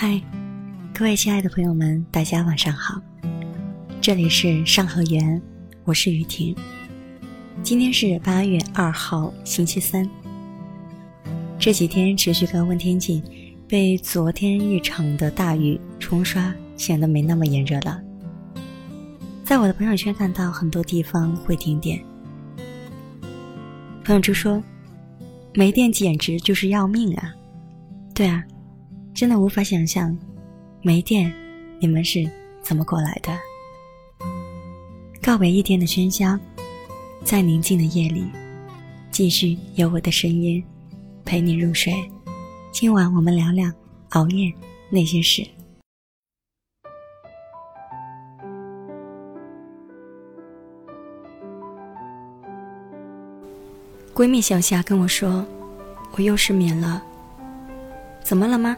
嗨，各位亲爱的朋友们，大家晚上好。这里是上河园，我是雨婷。今天是八月二号，星期三。这几天持续高温天气，被昨天一场的大雨冲刷，显得没那么炎热了。在我的朋友圈看到很多地方会停电，朋友就说：“没电简直就是要命啊！”对啊。真的无法想象，没电，你们是怎么过来的？告别一天的喧嚣，在宁静的夜里，继续有我的声音陪你入睡。今晚我们聊聊熬夜那些事。闺蜜小夏跟我说：“我又失眠了，怎么了吗？”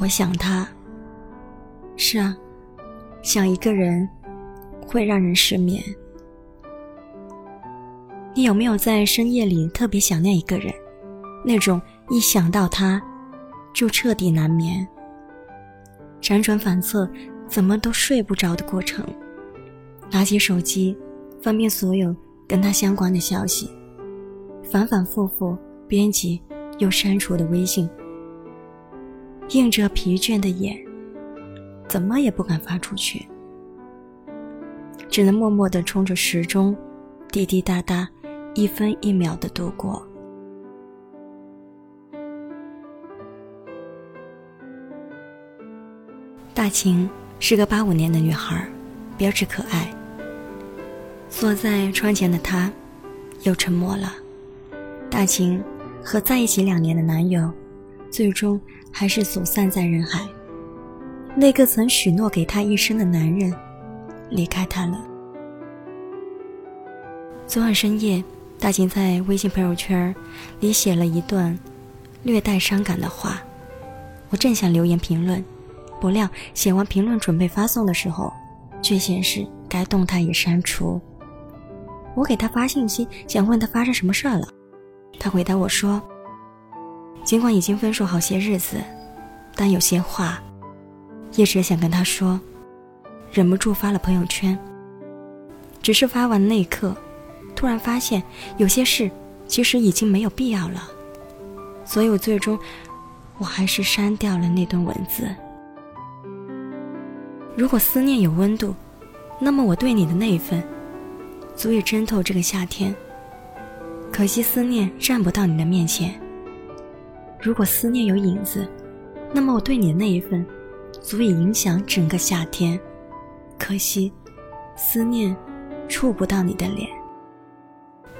我想他。是啊，想一个人会让人失眠。你有没有在深夜里特别想念一个人？那种一想到他，就彻底难眠，辗转反侧，怎么都睡不着的过程。拿起手机，翻遍所有跟他相关的消息，反反复复编辑又删除的微信。映着疲倦的眼，怎么也不敢发出去，只能默默地冲着时钟，滴滴答答，一分一秒的度过。大晴是个八五年的女孩，标致可爱。坐在窗前的她，又沉默了。大晴和在一起两年的男友，最终。还是走散在人海。那个曾许诺给她一生的男人，离开她了。昨晚深夜，大晴在微信朋友圈里写了一段略带伤感的话。我正想留言评论，不料写完评论准备发送的时候，却显示该动态已删除。我给他发信息，想问他发生什么事儿了。他回答我说。尽管已经分手好些日子，但有些话一直想跟他说，忍不住发了朋友圈。只是发完那一刻，突然发现有些事其实已经没有必要了，所以我最终我还是删掉了那段文字。如果思念有温度，那么我对你的那一份足以蒸透这个夏天。可惜思念站不到你的面前。如果思念有影子，那么我对你的那一份，足以影响整个夏天。可惜，思念触不到你的脸。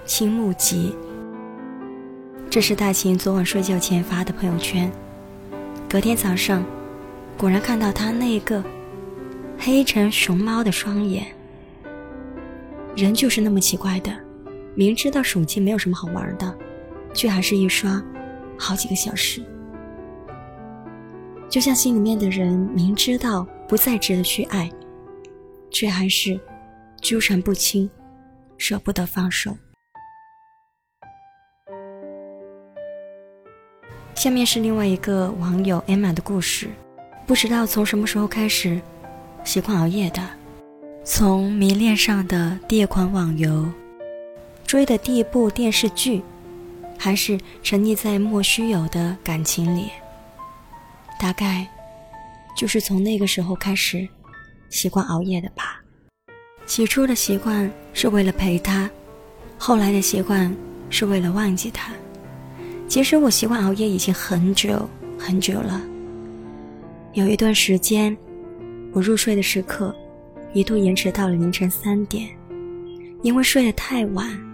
青木吉，这是大秦昨晚睡觉前发的朋友圈。隔天早上，果然看到他那个黑成熊猫的双眼。人就是那么奇怪的，明知道手机没有什么好玩的，却还是一刷。好几个小时，就像心里面的人明知道不再值得去爱，却还是纠缠不清，舍不得放手。下面是另外一个网友 Emma 的故事，不知道从什么时候开始习惯熬夜的，从迷恋上的第一款网游，追的第一部电视剧。还是沉溺在莫须有的感情里，大概就是从那个时候开始习惯熬夜的吧。起初的习惯是为了陪他，后来的习惯是为了忘记他。其实我习惯熬夜已经很久很久了。有一段时间，我入睡的时刻一度延迟到了凌晨三点，因为睡得太晚。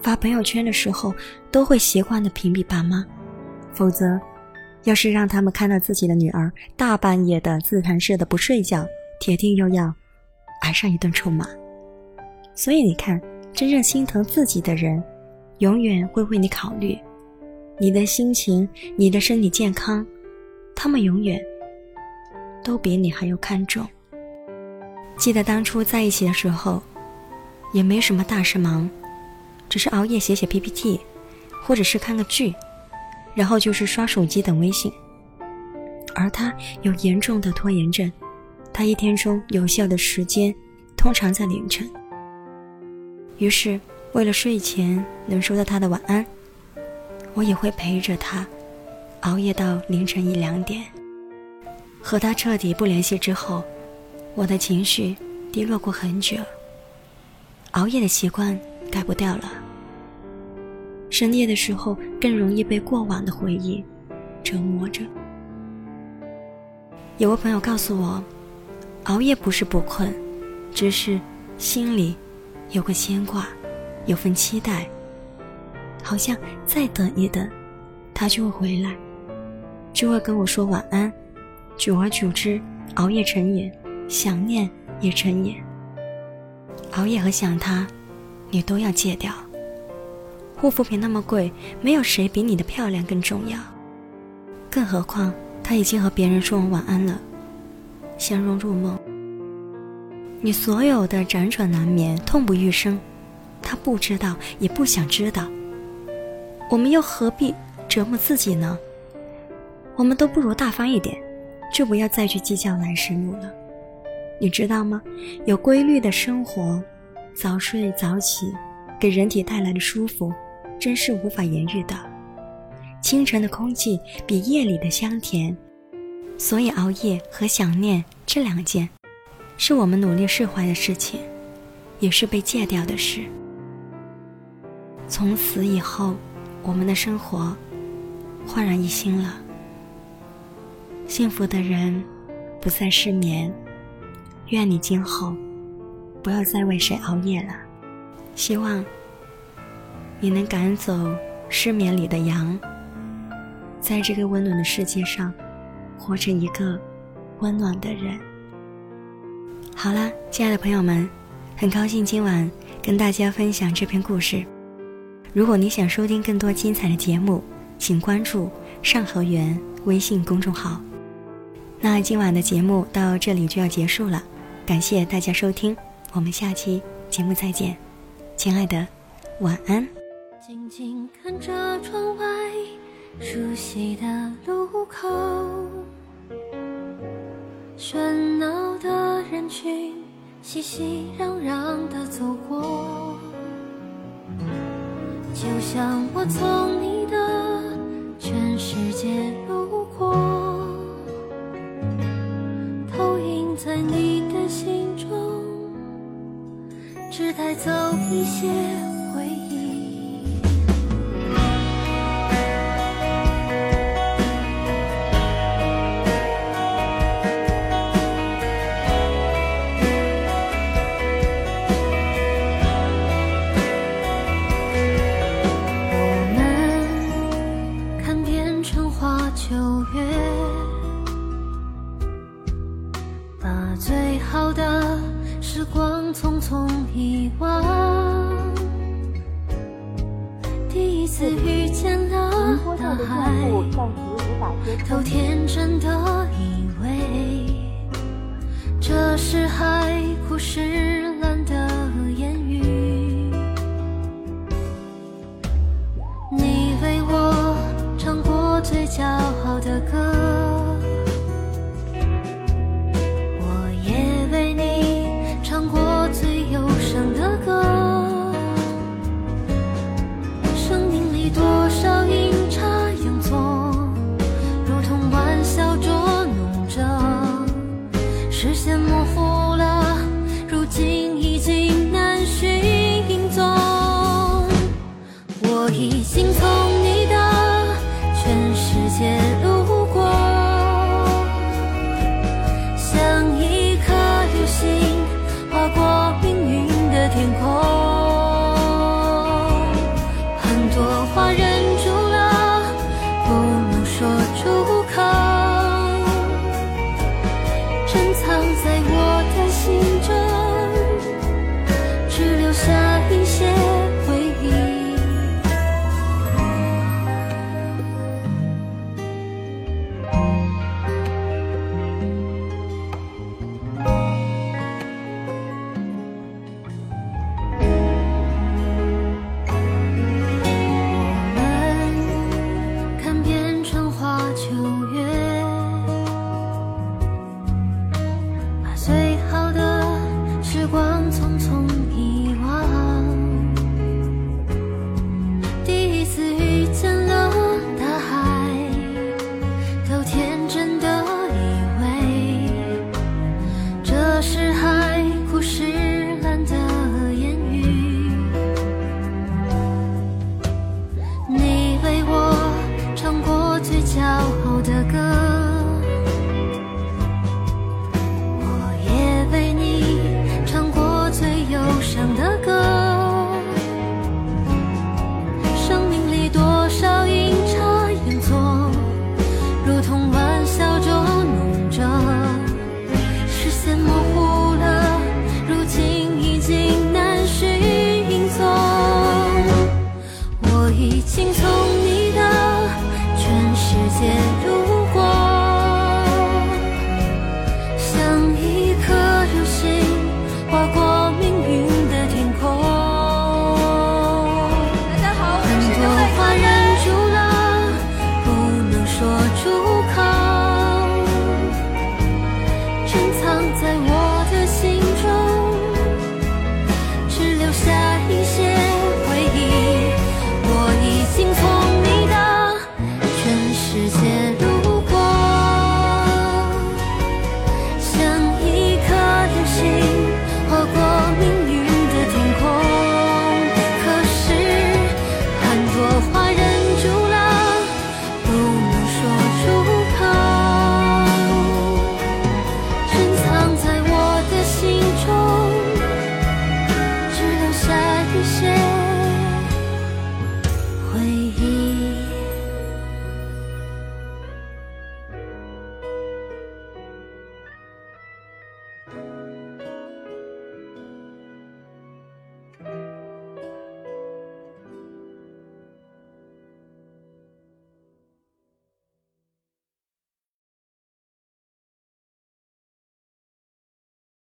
发朋友圈的时候，都会习惯的屏蔽爸妈，否则，要是让他们看到自己的女儿大半夜的自弹式的不睡觉，铁定又要挨上一顿臭骂。所以你看，真正心疼自己的人，永远会为你考虑，你的心情、你的身体健康，他们永远都比你还要看重。记得当初在一起的时候，也没什么大事忙。只是熬夜写写 PPT，或者是看个剧，然后就是刷手机等微信。而他有严重的拖延症，他一天中有效的时间通常在凌晨。于是，为了睡前能收到他的晚安，我也会陪着他熬夜到凌晨一两点。和他彻底不联系之后，我的情绪低落过很久。熬夜的习惯改不掉了。深夜的时候更容易被过往的回忆折磨着。有位朋友告诉我，熬夜不是不困，只是心里有个牵挂，有份期待，好像再等一等，他就会回来，就会跟我说晚安。久而久之，熬夜成瘾，想念也成瘾。熬夜和想他，你都要戒掉。护肤品那么贵，没有谁比你的漂亮更重要。更何况他已经和别人说完晚安了，相拥入梦。你所有的辗转难眠、痛不欲生，他不知道，也不想知道。我们又何必折磨自己呢？我们都不如大方一点，就不要再去计较来时路了。你知道吗？有规律的生活，早睡早起，给人体带来的舒服。真是无法言喻的。清晨的空气比夜里的香甜，所以熬夜和想念这两件，是我们努力释怀的事情，也是被戒掉的事。从此以后，我们的生活焕然一新了。幸福的人不再失眠，愿你今后不要再为谁熬夜了。希望。你能赶走失眠里的羊，在这个温暖的世界上，活成一个温暖的人。好啦，亲爱的朋友们，很高兴今晚跟大家分享这篇故事。如果你想收听更多精彩的节目，请关注上河源微信公众号。那今晚的节目到这里就要结束了，感谢大家收听，我们下期节目再见，亲爱的，晚安。静静看着窗外熟悉的路口，喧闹的人群熙熙攘攘的走过，就像我从你的全世界带走一些。都天真的以为这是海枯石时间路过像一颗流星划过命运的天空很多话忍住了不能说出口珍藏在我的心中只留下